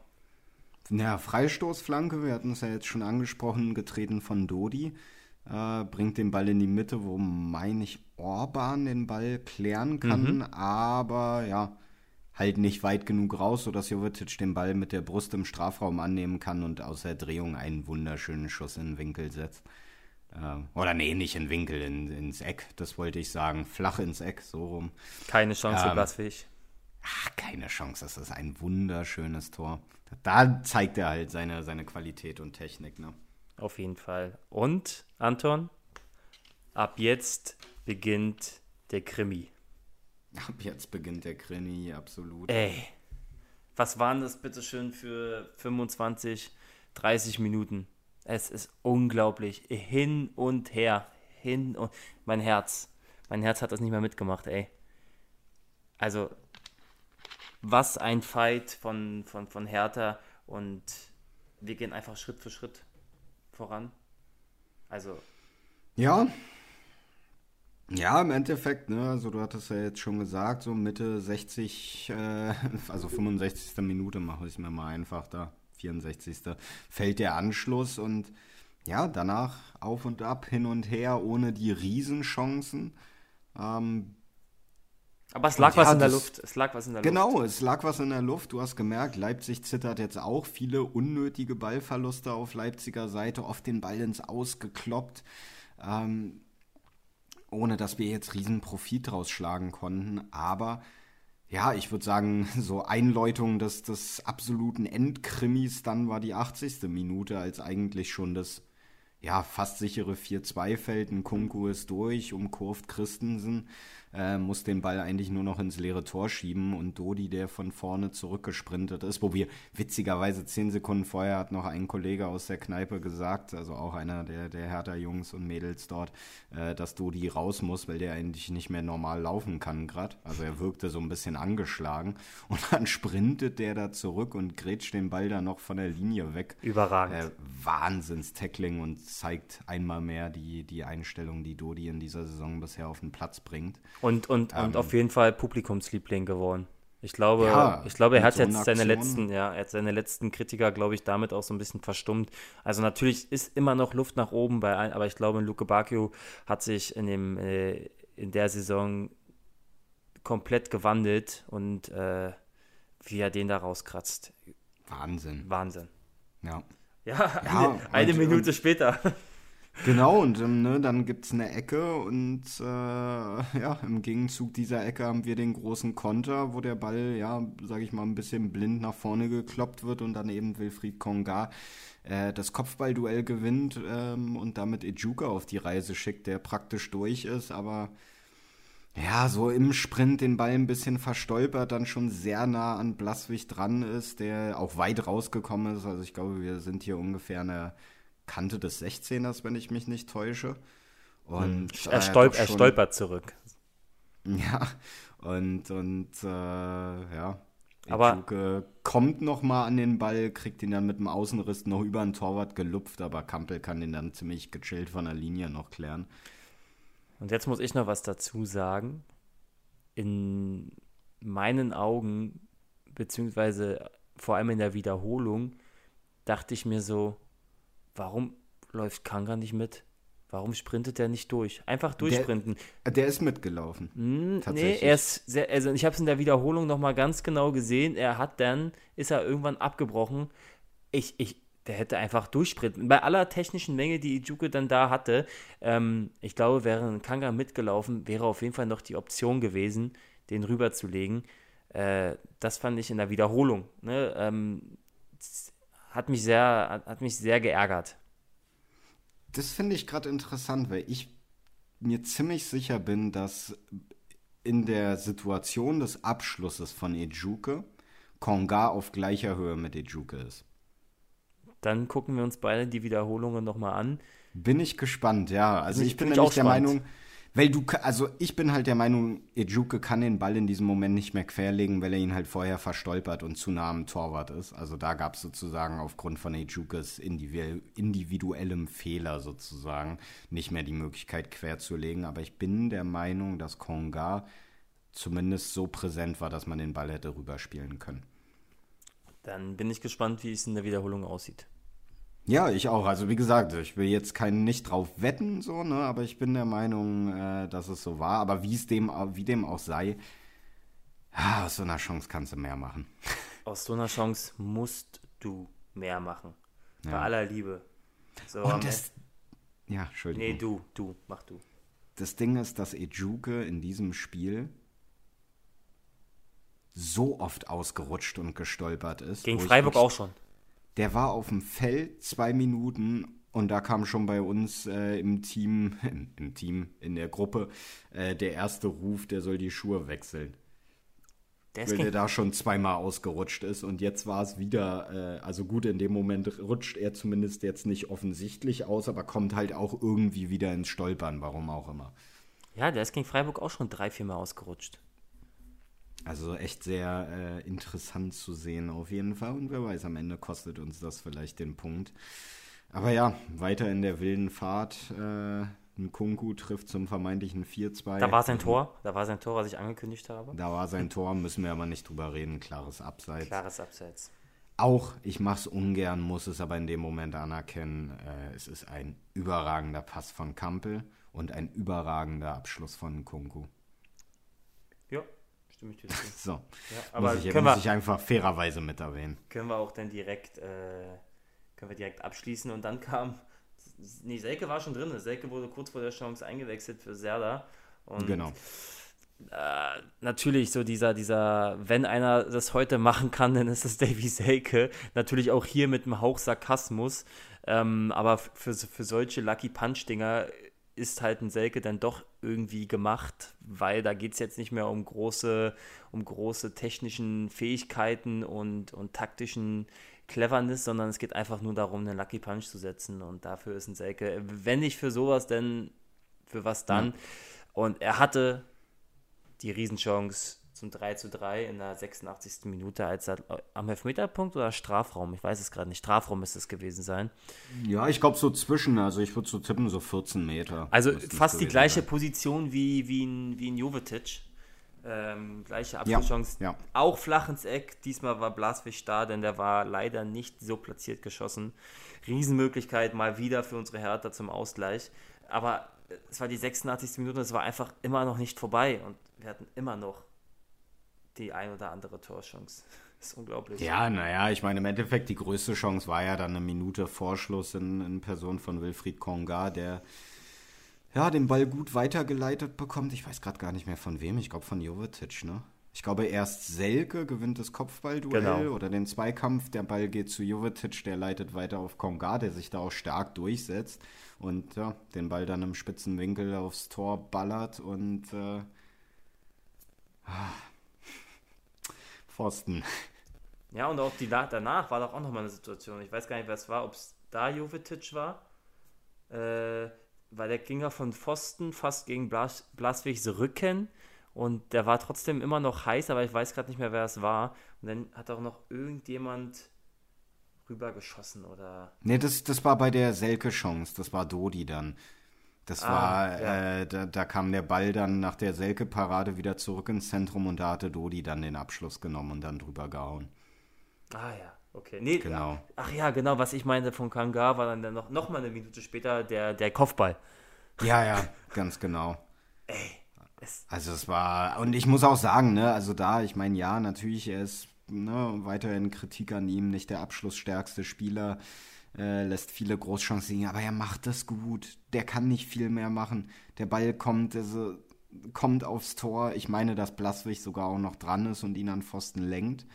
Ja, Freistoßflanke, wir hatten es ja jetzt schon angesprochen, getreten von Dodi. Äh, bringt den Ball in die Mitte, wo, meine ich, Orban den Ball klären kann, mhm. aber ja, halt nicht weit genug raus, sodass Jovetic den Ball mit der Brust im Strafraum annehmen kann und aus der Drehung einen wunderschönen Schuss in den Winkel setzt. Äh, oder nee, nicht in Winkel, in, ins Eck, das wollte ich sagen. Flach ins Eck, so rum. Keine Chance ähm, für Blaswig. Ach, keine Chance, das ist ein wunderschönes Tor da zeigt er halt seine, seine Qualität und Technik. Ne? Auf jeden Fall. Und, Anton, ab jetzt beginnt der Krimi. Ab jetzt beginnt der Krimi, absolut. Ey, was waren das bitte schön für 25, 30 Minuten? Es ist unglaublich. Hin und her. Hin und. Mein Herz. Mein Herz hat das nicht mehr mitgemacht, ey. Also, was ein Fight von, von, von Hertha und wir gehen einfach Schritt für Schritt voran. Also. Ja. Ja, im Endeffekt, ne, also du hattest ja jetzt schon gesagt, so Mitte 60, äh, also 65. Minute mache ich mir mal einfach da, 64. fällt der Anschluss und ja, danach auf und ab, hin und her, ohne die Riesenchancen. Ähm, aber es lag ja, was in der Luft. Es lag was in der genau, Luft. es lag was in der Luft. Du hast gemerkt, Leipzig zittert jetzt auch. Viele unnötige Ballverluste auf Leipziger Seite, oft den Ball ins Ausgekloppt. Ähm, ohne dass wir jetzt riesen Profit draus schlagen konnten. Aber ja, ich würde sagen, so Einläutung des, des absoluten Endkrimis dann war die 80. Minute, als eigentlich schon das ja, fast sichere 4-2-Feld. Ein Kunku ist durch, umkurvt Christensen äh, muss den Ball eigentlich nur noch ins leere Tor schieben und Dodi, der von vorne zurückgesprintet ist, wo wir witzigerweise zehn Sekunden vorher hat noch ein Kollege aus der Kneipe gesagt, also auch einer der, der Hertha-Jungs und Mädels dort, äh, dass Dodi raus muss, weil der eigentlich nicht mehr normal laufen kann gerade. Also er wirkte so ein bisschen angeschlagen und dann sprintet der da zurück und grätscht den Ball da noch von der Linie weg. Überragend. Äh, Wahnsinns-Tackling und zeigt einmal mehr die, die Einstellung, die Dodi in dieser Saison bisher auf den Platz bringt. Und, und, ähm, und auf jeden Fall Publikumsliebling geworden. Ich glaube, ja, ich glaube, er hat so jetzt seine letzten, ja, er hat seine letzten Kritiker, glaube ich, damit auch so ein bisschen verstummt. Also natürlich ist immer noch Luft nach oben bei allen, aber ich glaube, Luke Bacchio hat sich in dem, äh, in der Saison komplett gewandelt und äh, wie er den da rauskratzt. Wahnsinn. Wahnsinn. Ja. Ja, ja eine, und, Minute und, später. Genau, und ähm, ne, dann gibt es eine Ecke und äh, ja, im Gegenzug dieser Ecke haben wir den großen Konter, wo der Ball, ja, sage ich mal, ein bisschen blind nach vorne gekloppt wird und dann eben Wilfried Konga äh, das Kopfballduell gewinnt ähm, und damit Ejuka auf die Reise schickt, der praktisch durch ist, aber ja, so im Sprint den Ball ein bisschen verstolpert, dann schon sehr nah an Blaswig dran ist, der auch weit rausgekommen ist. Also ich glaube, wir sind hier ungefähr eine Kante des 16ers, wenn ich mich nicht täusche. Und hm. er, stolp er stolpert zurück. Ja, und, und äh, ja. Aber Ejuke kommt noch mal an den Ball, kriegt ihn dann mit dem Außenriss noch über den Torwart gelupft, aber Kampel kann den dann ziemlich gechillt von der Linie noch klären. Und jetzt muss ich noch was dazu sagen. In meinen Augen, beziehungsweise vor allem in der Wiederholung, dachte ich mir so, warum läuft Kanga nicht mit? Warum sprintet er nicht durch? Einfach durchsprinten. Der, der ist mitgelaufen. Hm, nee, er ist sehr, also ich habe es in der Wiederholung nochmal ganz genau gesehen. Er hat dann, ist er irgendwann abgebrochen. Ich, ich, der hätte einfach durchsprinten. Bei aller technischen Menge, die Ijuke dann da hatte, ähm, ich glaube, wäre ein Kanga mitgelaufen, wäre auf jeden Fall noch die Option gewesen, den rüberzulegen. Äh, das fand ich in der Wiederholung. Ne? Ähm, hat mich sehr, hat mich sehr geärgert. Das finde ich gerade interessant, weil ich mir ziemlich sicher bin, dass in der Situation des Abschlusses von Ejuke Konga auf gleicher Höhe mit Ejuke ist. Dann gucken wir uns beide die Wiederholungen nochmal an. Bin ich gespannt, ja. Also ich, ich bin nämlich der Meinung, weil du, also ich bin halt der Meinung, Ejuke kann den Ball in diesem Moment nicht mehr querlegen, weil er ihn halt vorher verstolpert und zu nah am Torwart ist. Also da gab es sozusagen aufgrund von Ejukes individuellem Fehler sozusagen nicht mehr die Möglichkeit quer zu legen. Aber ich bin der Meinung, dass Konga zumindest so präsent war, dass man den Ball hätte rüberspielen können. Dann bin ich gespannt, wie es in der Wiederholung aussieht. Ja, ich auch. Also wie gesagt, ich will jetzt keinen nicht drauf wetten, so, ne, aber ich bin der Meinung, äh, dass es so war. Aber wie es dem, wie dem auch sei, ah, aus so einer Chance kannst du mehr machen. Aus so einer Chance musst du mehr machen. Ja. Bei aller Liebe. So, Und das, ja, Entschuldigung. Nee, du, du, mach du. Das Ding ist, dass Ejuke in diesem Spiel so oft ausgerutscht und gestolpert ist. Gegen Freiburg auch schon der war auf dem Feld zwei Minuten und da kam schon bei uns äh, im Team, im Team, in der Gruppe, äh, der erste Ruf, der soll die Schuhe wechseln. Der weil der da schon zweimal ausgerutscht ist und jetzt war es wieder, äh, also gut, in dem Moment rutscht er zumindest jetzt nicht offensichtlich aus, aber kommt halt auch irgendwie wieder ins Stolpern, warum auch immer. Ja, der ist gegen Freiburg auch schon drei, vier Mal ausgerutscht. Also echt sehr äh, interessant zu sehen auf jeden Fall. Und wer weiß, am Ende kostet uns das vielleicht den Punkt. Aber ja, weiter in der wilden Fahrt. Äh, ein Kunku trifft zum vermeintlichen 4-2. Da war sein Tor, da war sein Tor, was ich angekündigt habe. Da war sein Tor, müssen wir aber nicht drüber reden. Klares Abseits. Klares Abseits. auch, ich mache es ungern, muss es aber in dem Moment anerkennen, äh, es ist ein überragender Pass von Kampel und ein überragender Abschluss von Kunku. Stimme ich dir zu. so, ja, aber muss, ich, können muss wir, ich einfach fairerweise mit erwähnen. können wir auch dann direkt, äh, können wir direkt abschließen und dann kam, nee, Selke war schon drin, Selke wurde kurz vor der Chance eingewechselt für Serda und Genau. äh, natürlich so dieser, dieser, wenn einer das heute machen kann, dann ist es Davy Selke. Natürlich auch hier mit einem Hauch Sarkasmus. Ähm, aber für, für solche Lucky Punch-Dinger ist halt ein Selke dann doch irgendwie gemacht, weil da geht es jetzt nicht mehr um große, um große technischen Fähigkeiten und, und taktischen Cleverness, sondern es geht einfach nur darum, einen Lucky Punch zu setzen. Und dafür ist ein Selke, wenn nicht für sowas, denn für was dann? Und er hatte die Riesenchance zum 3 zu 3 in der 86. Minute, als er am Elfmeterpunkt oder Strafraum, ich weiß es gerade nicht, Strafraum müsste es gewesen sein. Ja, ich glaube so zwischen, also ich würde so tippen, so 14 Meter. Also fast die gleiche sein. Position wie, wie in, wie in Jovetic. Ähm, gleiche Abschlusschance, ja. auch flach ins Eck. Diesmal war Blaswig da, denn der war leider nicht so platziert geschossen. Riesenmöglichkeit mal wieder für unsere Hertha zum Ausgleich. Aber es war die 86. Minute, es war einfach immer noch nicht vorbei und wir hatten immer noch die ein oder andere Torchance. Das ist unglaublich. Ja, naja, ich meine, im Endeffekt die größte Chance war ja dann eine Minute Vorschluss in, in Person von Wilfried Konga, der ja den Ball gut weitergeleitet bekommt. Ich weiß gerade gar nicht mehr von wem, ich glaube von Jovetic, ne? Ich glaube, erst Selke gewinnt das Kopfballduell Genau. oder den Zweikampf. Der Ball geht zu Jovetic, der leitet weiter auf Konga, der sich da auch stark durchsetzt und ja, den Ball dann im spitzen Winkel aufs Tor ballert und äh, ah, Pfosten. Ja, und auch die da- danach war doch auch nochmal eine Situation. Ich weiß gar nicht, wer es war, ob es da Jovetic war. Äh, weil der ging ja von Pfosten fast gegen Blas Blaswigs Rücken. Und der war trotzdem immer noch heiß, aber ich weiß gerade nicht mehr, wer es war. Und dann hat auch noch irgendjemand rübergeschossen oder. Nee, das, das war bei der Selke-Chance. Das war Dodi dann. Das Ah, war, ja. äh, da, da kam der Ball dann nach der Selke-Parade wieder zurück ins Zentrum und da hatte Dodi dann den Abschluss genommen und dann drüber gehauen. Ah ja, okay. Nee, Genau. Ach ja, genau, was ich meinte von Kanga war dann, noch, noch mal eine Minute später der, der Kopfball. Ja, ja, ganz genau. Es, Also es war, und ich muss auch sagen, ne, also da, ich meine, ja, natürlich, er ist ne, weiterhin Kritik an ihm, nicht der abschlussstärkste Spieler, äh, lässt viele Großchancen liegen, aber er macht das gut. Der kann nicht viel mehr machen. Der Ball kommt, also, kommt aufs Tor. Ich meine, dass Blaswig sogar auch noch dran ist und ihn an Pfosten lenkt.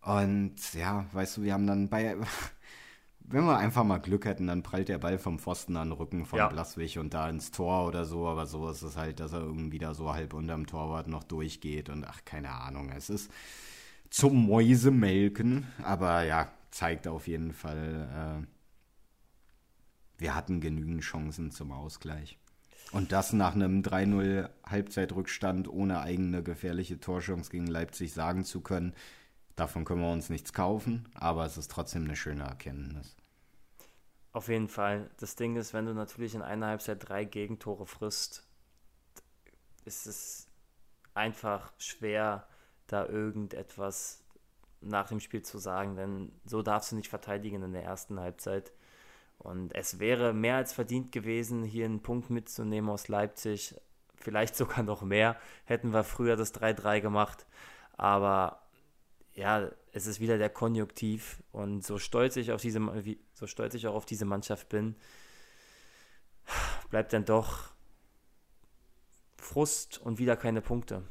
Und ja, weißt du, wir haben dann bei, wenn wir einfach mal Glück hätten, dann prallt der Ball vom Pfosten an den Rücken von Ja. Blaswig und da ins Tor oder so, aber so ist es halt, dass er irgendwie da so halb unterm Torwart noch durchgeht und ach, keine Ahnung, es ist zum Mäusemelken, aber ja, zeigt auf jeden Fall, äh, wir hatten genügend Chancen zum Ausgleich. Und das nach einem 3-0 Halbzeitrückstand ohne eigene gefährliche Torchance gegen Leipzig sagen zu können, davon können wir uns nichts kaufen, aber es ist trotzdem eine schöne Erkenntnis. Auf jeden Fall. Das Ding ist, wenn du natürlich in einer Halbzeit drei Gegentore frisst, ist es einfach schwer, da irgendetwas nach dem Spiel zu sagen, denn so darfst du nicht verteidigen in der ersten Halbzeit. Und es wäre mehr als verdient gewesen, hier einen Punkt mitzunehmen aus Leipzig. Vielleicht sogar noch mehr. Hätten wir früher das 3-3 gemacht. Aber ja, es ist wieder der Konjunktiv. Und so stolz ich auf diese, so stolz ich auch auf diese Mannschaft bin, bleibt dann doch Frust und wieder keine Punkte.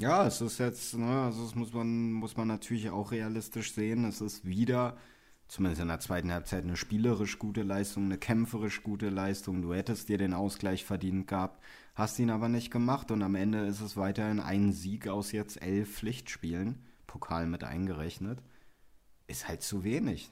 Ja, es ist jetzt, ne, also das muss man, muss man natürlich auch realistisch sehen. Es ist wieder, zumindest in der zweiten Halbzeit, eine spielerisch gute Leistung, eine kämpferisch gute Leistung. Du hättest dir den Ausgleich verdient gehabt, hast ihn aber nicht gemacht und am Ende ist es weiterhin ein Sieg aus jetzt elf Pflichtspielen, Pokal mit eingerechnet. Ist halt zu wenig.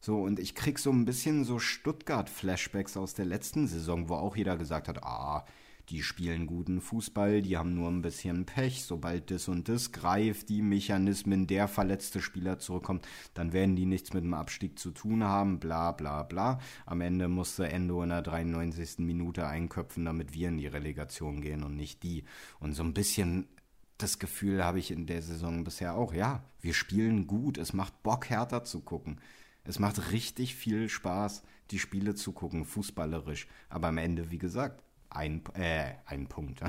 So, und ich krieg so ein bisschen so Stuttgart-Flashbacks aus der letzten Saison, wo auch jeder gesagt hat, ah, die spielen guten Fußball, die haben nur ein bisschen Pech. Sobald das und das greift, die Mechanismen, der verletzte Spieler zurückkommt, dann werden die nichts mit dem Abstieg zu tun haben, bla bla bla. Am Ende musste Endo in der 93. Minute einköpfen, damit wir in die Relegation gehen und nicht die. Und so ein bisschen das Gefühl habe ich in der Saison bisher auch. Ja, wir spielen gut. Es macht Bock, härter zu gucken. Es macht richtig viel Spaß, die Spiele zu gucken, fußballerisch. Aber am Ende, wie gesagt, ein, äh, ein Punkt.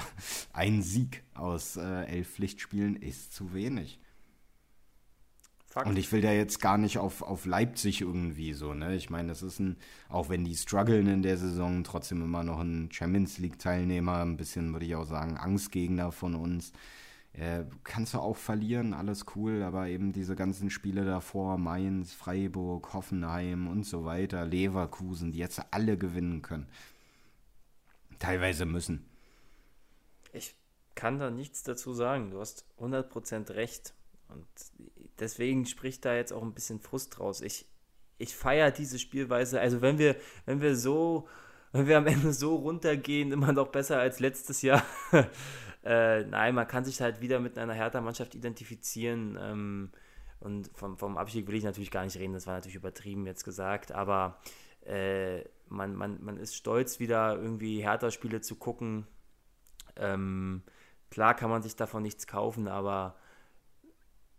Ein Sieg aus äh, elf Pflichtspielen ist zu wenig. Fakt. Und ich will da jetzt gar nicht auf, auf Leipzig irgendwie so, ne? Ich meine, das ist ein, auch wenn die strugglen in der Saison, trotzdem immer noch ein Champions League-Teilnehmer, ein bisschen, würde ich auch sagen, Angstgegner von uns. Äh, kannst du auch verlieren, alles cool, aber eben diese ganzen Spiele davor, Mainz, Freiburg, Hoffenheim und so weiter, Leverkusen, die jetzt alle gewinnen können. Teilweise müssen. Ich kann da nichts dazu sagen. Du hast 100% recht. Und deswegen spricht da jetzt auch ein bisschen Frust raus. Ich, ich feiere diese Spielweise. Also wenn wir, wenn wir so, wenn wir am Ende so runtergehen, immer noch besser als letztes Jahr. äh, nein, man kann sich halt wieder mit einer Hertha-Mannschaft identifizieren. Ähm, und vom, vom Abstieg will ich natürlich gar nicht reden, das war natürlich übertrieben jetzt gesagt, aber äh, man, man, man ist stolz, wieder irgendwie Hertha-Spiele zu gucken. Ähm, klar kann man sich davon nichts kaufen, aber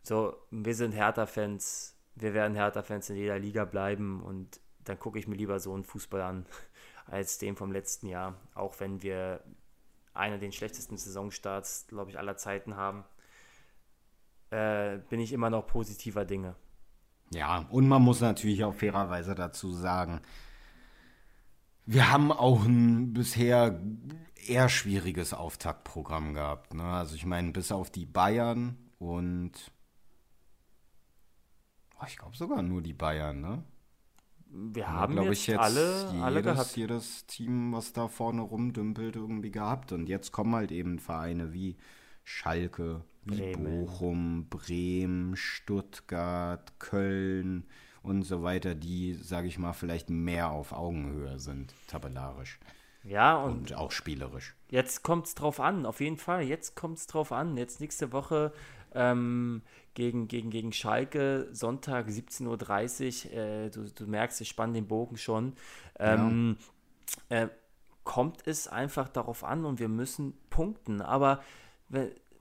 so, wir sind Hertha-Fans, wir werden Hertha-Fans in jeder Liga bleiben und dann gucke ich mir lieber so einen Fußball an als den vom letzten Jahr, auch wenn wir einen den schlechtesten Saisonstarts, glaube ich, aller Zeiten haben, äh, bin ich immer noch positiver Dinge. Ja, und man muss natürlich auch fairerweise dazu sagen, wir haben auch ein bisher eher schwieriges Auftaktprogramm gehabt. Ne? Also ich meine, bis auf die Bayern und Oh, ich glaube sogar nur die Bayern, ne? Wir haben, glaube ich, jetzt alle, jedes, alle gehabt. jedes Team, was da vorne rumdümpelt, irgendwie gehabt. Und jetzt kommen halt eben Vereine wie Schalke, wie Bremen. Bochum, Bremen, Stuttgart, Köln und so weiter, die, sage ich mal, vielleicht mehr auf Augenhöhe sind, tabellarisch. Ja, und, und auch spielerisch. Jetzt kommt es drauf an, auf jeden Fall. Jetzt kommt es drauf an. Jetzt nächste Woche ähm, gegen, gegen, gegen Schalke, Sonntag 17.30 Uhr. Äh, du, du merkst, ich spanne den Bogen schon. Ähm, ja. äh, kommt es einfach darauf an und wir müssen punkten. Aber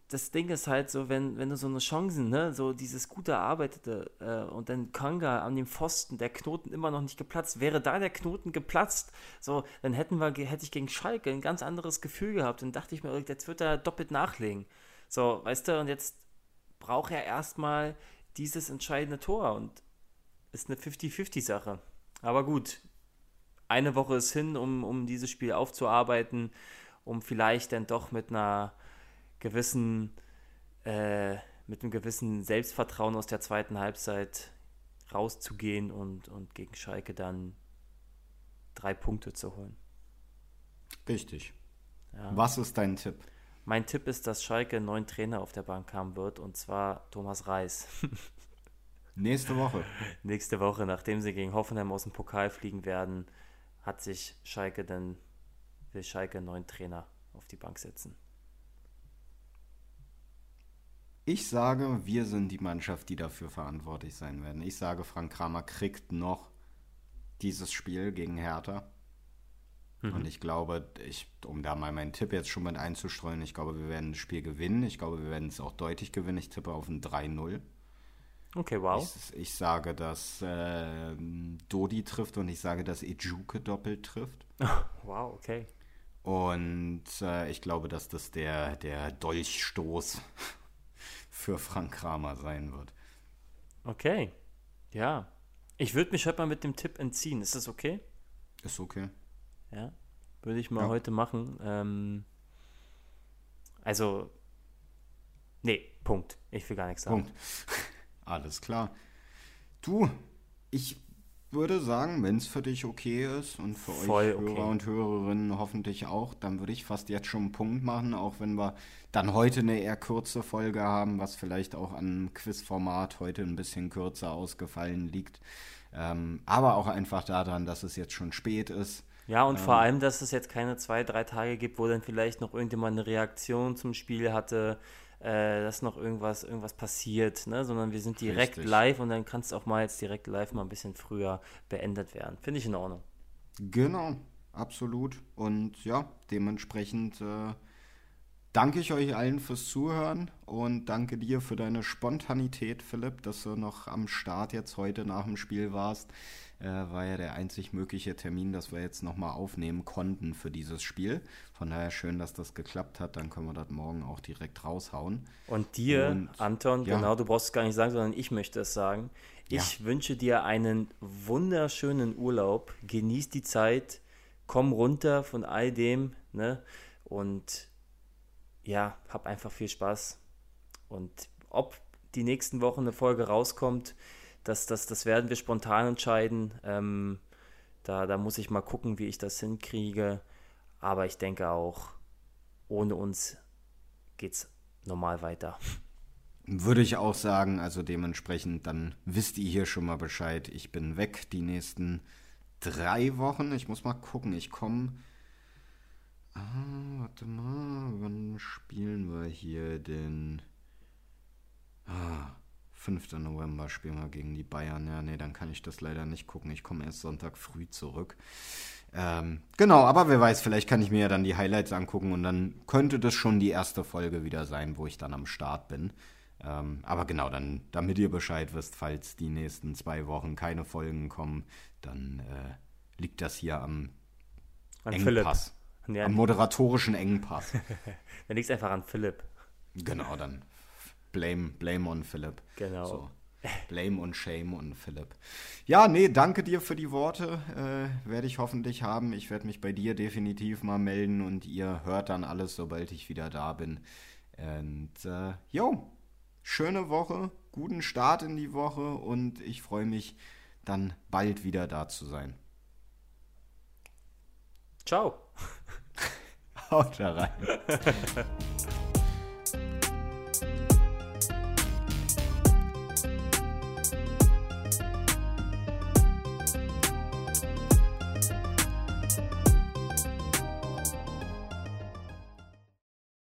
das Ding ist halt so, wenn, wenn du so eine Chancen, ne, so dieses gute Erarbeitete äh, und dann Kanga an dem Pfosten, der Knoten immer noch nicht geplatzt, wäre da der Knoten geplatzt, so, dann hätten wir, hätte ich gegen Schalke ein ganz anderes Gefühl gehabt. Dann dachte ich mir, jetzt wird er doppelt nachlegen. So, weißt du, und jetzt braucht er erstmal dieses entscheidende Tor und ist eine 50-50-Sache. Aber gut, eine Woche ist hin, um, um dieses Spiel aufzuarbeiten, um vielleicht dann doch mit einer gewissen, äh, mit einem gewissen Selbstvertrauen aus der zweiten Halbzeit rauszugehen und, und gegen Schalke dann drei Punkte zu holen. Richtig. Ja. Was ist dein Tipp? Mein Tipp ist, dass Schalke einen neuen Trainer auf der Bank haben wird, und zwar Thomas Reis. Nächste Woche. Nächste Woche, nachdem sie gegen Hoffenheim aus dem Pokal fliegen werden, hat sich Schalke dann, will Schalke einen neuen Trainer auf die Bank setzen. Ich sage, wir sind die Mannschaft, die dafür verantwortlich sein werden. Ich sage, Frank Kramer kriegt noch dieses Spiel gegen Hertha. Mhm. Und ich glaube, ich, um da mal meinen Tipp jetzt schon mit einzustreuen, ich glaube, wir werden das Spiel gewinnen. Ich glaube, wir werden es auch deutlich gewinnen. Ich tippe auf ein 3-0. Okay, wow. Ich, ich sage, dass äh, Dodi trifft und ich sage, dass Ejuke doppelt trifft. wow, okay. Und äh, ich glaube, dass das der, der Dolchstoß für Frank Kramer sein wird. Okay. Ja. Ich würde mich heute mal mit dem Tipp entziehen. Ist das okay? Ist okay. Ja, würde ich mal ja. heute machen. Ähm, also, nee, Punkt. Ich will gar nichts sagen. Punkt. Alles klar. Du, ich würde sagen, wenn es für dich okay ist und für Voll euch Hörer okay. und Hörerinnen hoffentlich auch, dann würde ich fast jetzt schon einen Punkt machen, auch wenn wir dann heute eine eher kurze Folge haben, was vielleicht auch an Quizformat heute ein bisschen kürzer ausgefallen liegt. Ähm, aber auch einfach daran, dass es jetzt schon spät ist. Ja, und ähm, vor allem, dass es jetzt keine zwei, drei Tage gibt, wo dann vielleicht noch irgendjemand eine Reaktion zum Spiel hatte, äh, dass noch irgendwas, irgendwas passiert, ne? sondern wir sind direkt richtig. live und dann kann es auch mal jetzt direkt live mal ein bisschen früher beendet werden. Finde ich in Ordnung. Genau, absolut. Und ja, dementsprechend äh, danke ich euch allen fürs Zuhören und danke dir für deine Spontanität, Philipp, dass du noch am Start jetzt heute nach dem Spiel warst. Äh, war ja der einzig mögliche Termin, dass wir jetzt nochmal aufnehmen konnten für dieses Spiel. Von daher schön, dass das geklappt hat. Dann können wir das morgen auch direkt raushauen. Und dir, und, Anton, ja. genau, du brauchst es gar nicht sagen, sondern ich möchte es sagen. Ich ja. wünsche dir einen wunderschönen Urlaub. Genieß die Zeit. Komm runter von all dem. Ne? Und ja, hab einfach viel Spaß. Und ob die nächsten Wochen eine Folge rauskommt, das, das, das werden wir spontan entscheiden. Ähm, da, da muss ich mal gucken, wie ich das hinkriege. Aber ich denke auch, ohne uns geht es normal weiter. Würde ich auch sagen, also dementsprechend, dann wisst ihr hier schon mal Bescheid. Ich bin weg die nächsten drei Wochen. Ich muss mal gucken, ich komme. Ah, warte mal, wann spielen wir hier denn? Ah, 5. November spielen wir gegen die Bayern. Ja, nee, dann kann ich das leider nicht gucken. Ich komme erst Sonntag früh zurück. Ähm, genau, aber wer weiß, vielleicht kann ich mir ja dann die Highlights angucken und dann könnte das schon die erste Folge wieder sein, wo ich dann am Start bin. Ähm, aber genau, dann, damit ihr Bescheid wisst, falls die nächsten zwei Wochen keine Folgen kommen, dann äh, liegt das hier am an Engpass. Ja, am moderatorischen Engpass. dann liegt es einfach an Philipp. Genau, dann Blame, blame on Philipp. Genau. So. Blame und Shame und Philipp. Ja, nee, danke dir für die Worte. Äh, werde ich hoffentlich haben. Ich werde mich bei dir definitiv mal melden und ihr hört dann alles, sobald ich wieder da bin. Und äh, jo, schöne Woche, guten Start in die Woche und ich freue mich dann bald wieder da zu sein. Ciao. Haut da rein.